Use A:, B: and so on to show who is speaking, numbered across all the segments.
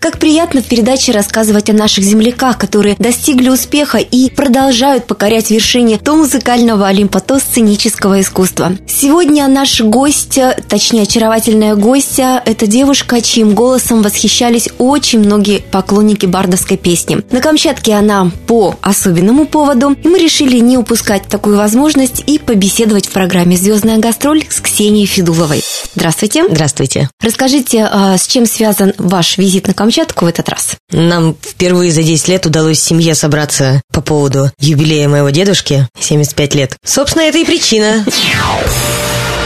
A: Как приятно в передаче рассказывать о наших земляках, которые достигли успеха и продолжают покорять вершине то музыкального олимпа, то сценического искусства. Сегодня наш гость, точнее очаровательная гостья, это девушка, чьим голосом восхищались очень многие поклонники бардовской песни. На Камчатке она по особенному поводу, и мы решили не упускать такую возможность и побеседовать в программе «Звездная гастроль» с Ксенией Федуловой. Здравствуйте.
B: Здравствуйте.
A: Расскажите, а, с чем связан ваш визит на Камчатку? Камчатку в этот раз?
B: Нам впервые за 10 лет удалось семье собраться по поводу юбилея моего дедушки, 75 лет. Собственно, это и причина.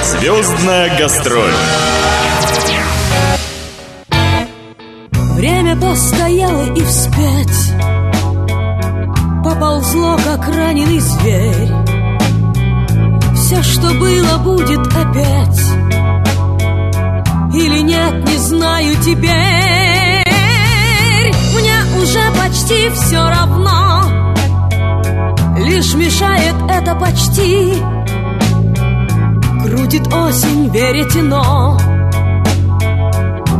C: Звездная гастроль.
D: Время постояло и вспять Поползло, как раненый зверь Все, что было, будет опять Или нет, не знаю теперь уже почти все равно. Лишь мешает это почти. Крутит осень, веретено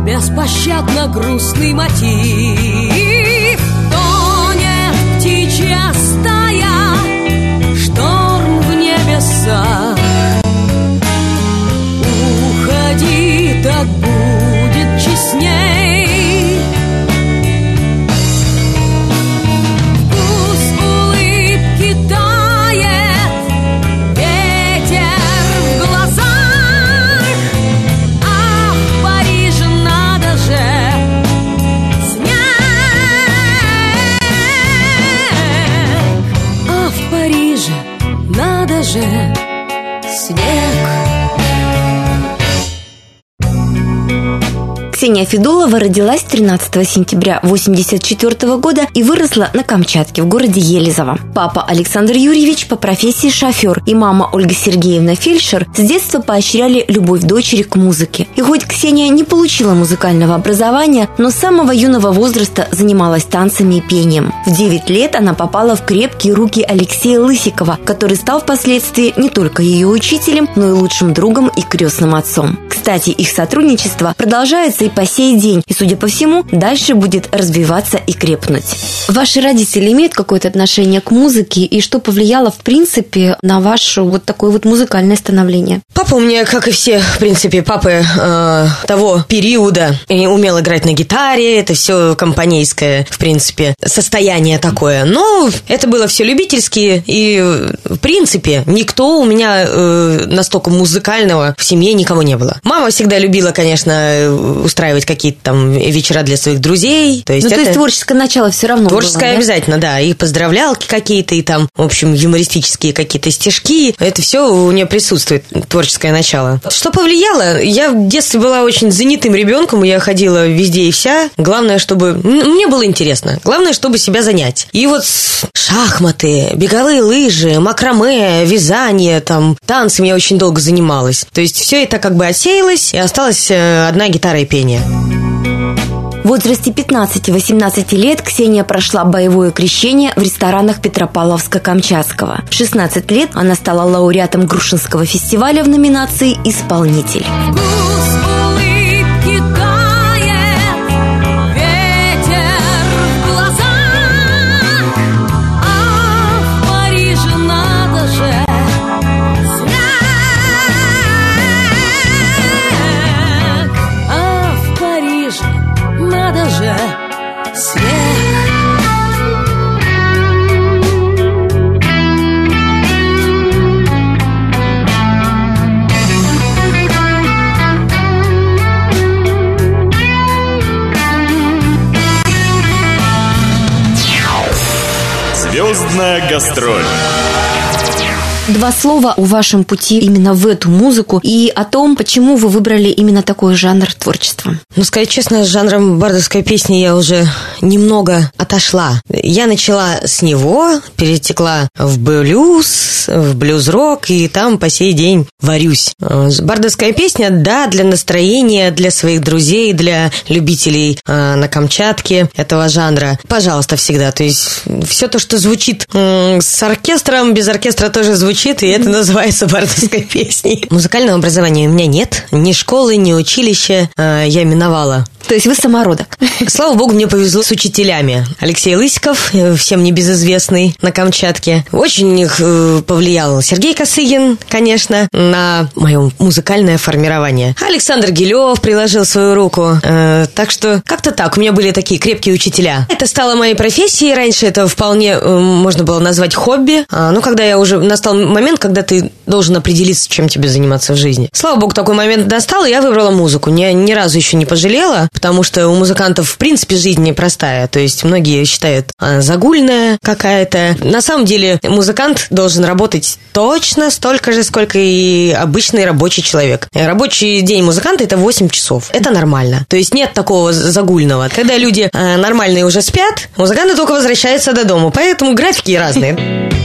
D: Беспощадно грустный мотив. Тонет птичья стая Шторм в небесах. Уходи, так будет честней
A: Ксения Федулова родилась 13 сентября 1984 года и выросла на Камчатке в городе Елизово. Папа Александр Юрьевич по профессии шофер и мама Ольга Сергеевна Фельдшер с детства поощряли любовь дочери к музыке. И хоть Ксения не получила музыкального образования, но с самого юного возраста занималась танцами и пением. В 9 лет она попала в крепкие руки Алексея Лысикова, который стал впоследствии не только ее учителем, но и лучшим другом и крестным отцом. Кстати, их сотрудничество продолжается и по сей день. И, судя по всему, дальше будет развиваться и крепнуть. Ваши родители имеют какое-то отношение к музыке? И что повлияло, в принципе, на ваше вот такое вот музыкальное становление?
B: Папа у меня, как и все, в принципе, папы э, того периода, умел играть на гитаре, это все компанейское, в принципе, состояние такое. Но это было все любительские, и, в принципе, никто у меня э, настолько музыкального в семье никого не было. Мама всегда любила, конечно, устраивать какие-то там вечера для своих друзей.
A: То есть, ну, это... то есть творческое начало все равно
B: Творческое было, обязательно, да? И поздравлялки какие-то, и там, в общем, юмористические какие-то стишки. Это все у нее присутствует, творческое начало. Что повлияло? Я в детстве была очень занятым ребенком, я ходила везде и вся. Главное, чтобы... Мне было интересно. Главное, чтобы себя занять. И вот шахматы, беговые лыжи, макраме, вязание, там, танцами я очень долго занималась. То есть все это как бы отсеялось, и осталась э, одна гитара и пение.
A: В возрасте 15-18 лет Ксения прошла боевое крещение в ресторанах Петропавловска-Камчатского. В 16 лет она стала лауреатом Грушинского фестиваля в номинации «Исполнитель».
C: Звездная гастроль.
A: Два слова о вашем пути именно в эту музыку и о том, почему вы выбрали именно такой жанр творчества.
B: Ну, сказать честно, с жанром бардовской песни я уже немного отошла. Я начала с него, перетекла в блюз, в блюз-рок, и там по сей день варюсь. Э, Бардовская песня, да, для настроения, для своих друзей, для любителей э, на Камчатке этого жанра. Пожалуйста, всегда. То есть все то, что звучит м, с оркестром, без оркестра тоже звучит, и это называется бардовской песней. Музыкального образования у меня нет. Ни школы, ни училища э, я миновала.
A: То есть вы самородок.
B: Слава богу, мне повезло с учителями. Алексей Лысиков, э, всем небезызвестный на Камчатке. Очень их э, повлиял Сергей Косыгин, конечно, на мое музыкальное формирование. Александр Гилев приложил свою руку. Э, так что как-то так. У меня были такие крепкие учителя. Это стало моей профессией. Раньше это вполне э, можно было назвать хобби. А, ну, когда я уже... Настал момент, когда ты должен определиться, чем тебе заниматься в жизни. Слава богу, такой момент достал, и я выбрала музыку. Ни, ни разу еще не пожалела потому что у музыкантов в принципе жизнь непростая. То есть многие считают а, загульная какая-то. На самом деле музыкант должен работать точно столько же, сколько и обычный рабочий человек. Рабочий день музыканта это 8 часов. Это нормально. То есть нет такого загульного. Когда люди а, нормальные уже спят, музыканты только возвращаются до дома. Поэтому графики разные.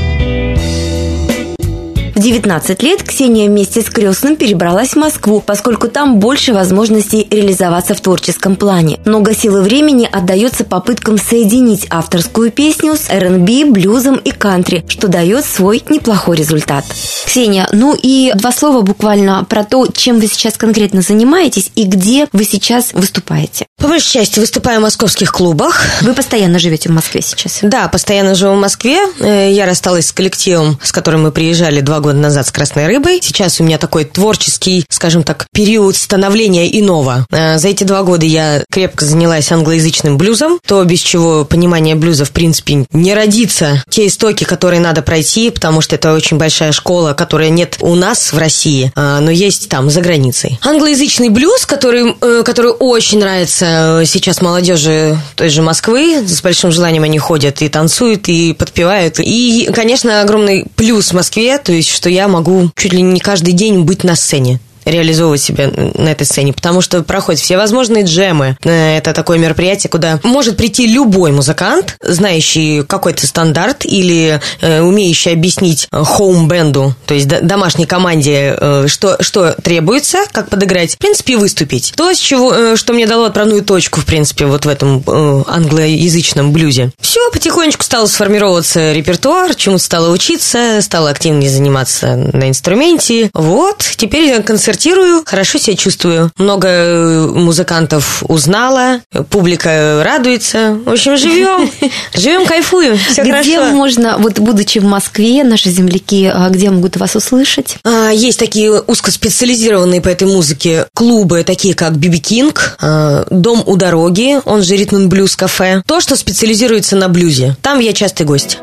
A: В 19 лет Ксения вместе с крестным перебралась в Москву, поскольку там больше возможностей реализоваться в творческом плане. Много силы времени отдается попыткам соединить авторскую песню с R&B, блюзом и кантри, что дает свой неплохой результат. Ксения, ну и два слова буквально про то, чем вы сейчас конкретно занимаетесь и где вы сейчас выступаете.
B: По большей части выступаю в московских клубах.
A: Вы постоянно живете в Москве сейчас?
B: Да, постоянно живу в Москве. Э, Я рассталась с коллективом, с которым мы приезжали два года назад с «Красной рыбой». Сейчас у меня такой творческий, скажем так, период становления иного. Э, За эти два года я крепко занялась англоязычным блюзом, то, без чего понимание блюза, в принципе, не родится. Те истоки, которые надо пройти, потому что это очень большая школа, которая нет у нас в России, э, но есть там, за границей. Англоязычный блюз, который, э, который очень нравится сейчас молодежи той же Москвы, с большим желанием они ходят и танцуют, и подпевают. И, конечно, огромный плюс в Москве, то есть, что я могу чуть ли не каждый день быть на сцене реализовывать себя на этой сцене, потому что проходят все возможные джемы. Э, Это такое мероприятие, куда может прийти любой музыкант, знающий какой-то стандарт или э, умеющий объяснить хоум-бенду, то есть домашней команде, э, что, что требуется, как подыграть, в принципе, выступить. То, с чего, э, что мне дало отправную точку, в принципе, вот в этом э, англоязычном блюзе. Все, потихонечку стал сформироваться репертуар, чему стала учиться, стала активнее заниматься на инструменте. Вот, теперь я концертирую, хорошо себя чувствую. Много э, музыкантов узнала, публика радуется. В общем, живем, живем, кайфуем, все
A: где
B: хорошо.
A: можно, вот будучи в Москве, наши земляки, а, где могут вас услышать?
B: А, Есть такие узкоспециализированные по этой музыке клубы, такие как Биби Кинг, а, Дом у дороги, он же Ритм Блюз кафе. То, что специализируется на блюзе. Там я частый гость.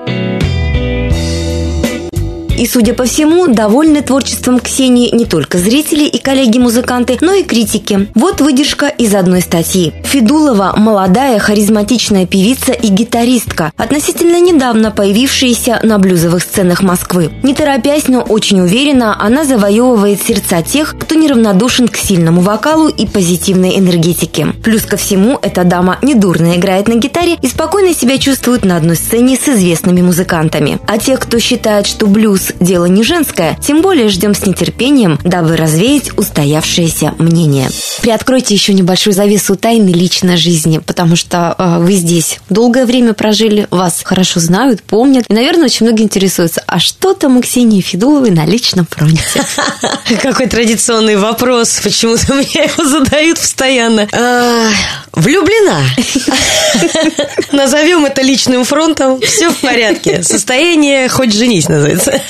A: И, судя по всему, довольны творчеством Ксении не только зрители и коллеги-музыканты, но и критики. Вот выдержка из одной статьи. Федулова – молодая, харизматичная певица и гитаристка, относительно недавно появившаяся на блюзовых сценах Москвы. Не торопясь, но очень уверенно, она завоевывает сердца тех, кто неравнодушен к сильному вокалу и позитивной энергетике. Плюс ко всему, эта дама недурно играет на гитаре и спокойно себя чувствует на одной сцене с известными музыкантами. А те, кто считает, что блюз – дело не женское, тем более ждем с нетерпением, дабы развеять устоявшееся мнение. Приоткройте еще небольшую завесу тайны личной жизни, потому что э, вы здесь долгое время прожили, вас хорошо знают, помнят. И, наверное, очень многие интересуются, а что там у Ксении Федуловой на личном фронте?
B: Какой традиционный вопрос. Почему-то мне его задают постоянно. А, Влюблена. Назовем это личным фронтом. Все в порядке. Состояние хоть женись называется.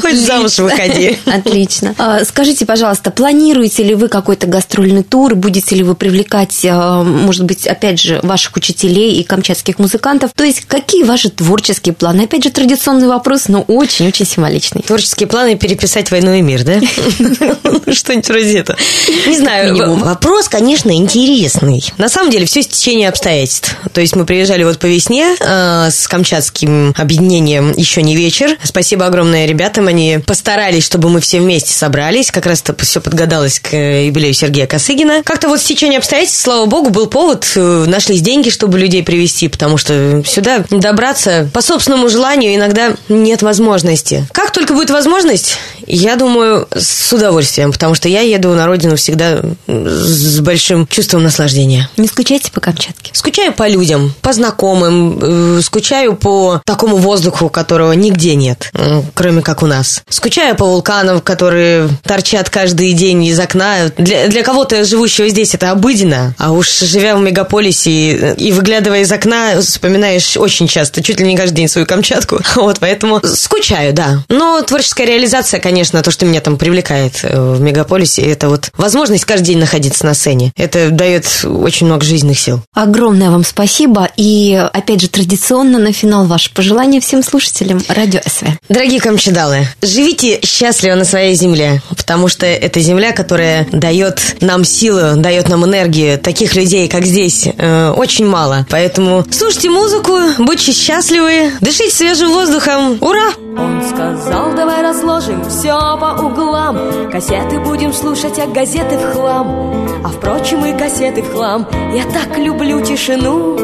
B: Хоть замуж выходи.
A: Отлично. А, Скажите, пожалуйста, планируете ли вы какой-то гастрольный тур? Будете ли вы привлекать, а, может быть, опять же, ваших учителей и камчатских музыкантов? То есть, какие ваши творческие планы? Опять же, традиционный вопрос, но очень-очень символичный.
B: Творческие планы переписать «Войну и мир», да? Что-нибудь вроде этого. Не знаю, вопрос, конечно, интересный. На самом деле, все стечение обстоятельств. То есть мы приезжали вот по весне э, с камчатским объединением «Еще не вечер». Спасибо огромное огромное ребятам. Они постарались, чтобы мы все вместе собрались. Как раз это все подгадалось к э, юбилею Сергея Косыгина. Как-то вот в течение обстоятельств, слава богу, был повод. э, Нашлись деньги, чтобы людей привести, потому что сюда добраться по собственному желанию иногда нет возможности. Как только будет возможность, я думаю, с удовольствием, потому что я еду на родину всегда с большим чувством наслаждения.
A: Не скучайте по Камчатке?
B: Скучаю по людям, по знакомым, э, скучаю по такому воздуху, которого нигде нет, кроме как у нас. Скучаю по вулканам, которые торчат каждый день из окна. Для, для кого-то, живущего здесь, это обыденно, а уж живя в мегаполисе и, и выглядывая из окна, вспоминаешь очень часто, чуть ли не каждый день свою Камчатку. Вот, поэтому скучаю, да. Но творческая реализация, конечно, то, что меня там привлекает э, в мегаполисе, это вот возможность каждый день находиться на сцене. Это дает очень много жизненных сил.
A: Огромное вам спасибо. И, опять же, традиционно на финал ваше пожелание всем слушателям Радио СВ.
B: Дорогие камчедалы, живите счастливо на своей земле, потому что это земля, которая дает нам силу, дает нам энергию. Таких людей, как здесь, э, очень мало. Поэтому слушайте музыку, будьте счастливы, дышите свежим воздухом. Ура!
D: Он сказал, давай разложим все по углам Кассеты будем слушать, а газеты в хлам А впрочем и кассеты в хлам Я так люблю тишину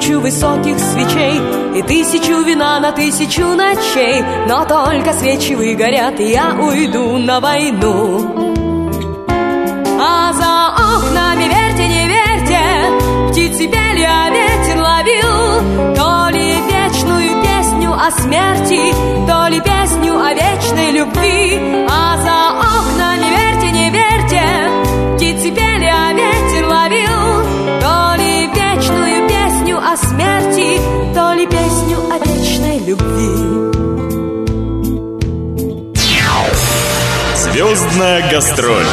D: тысячу высоких свечей И тысячу вина на тысячу ночей. Но только свечи выгорят, и я уйду на войну. А за окнами верьте, не верьте Птицы пели, а ветер ловил. То ли вечную песню о смерти То ли песню
C: Народная гастроль.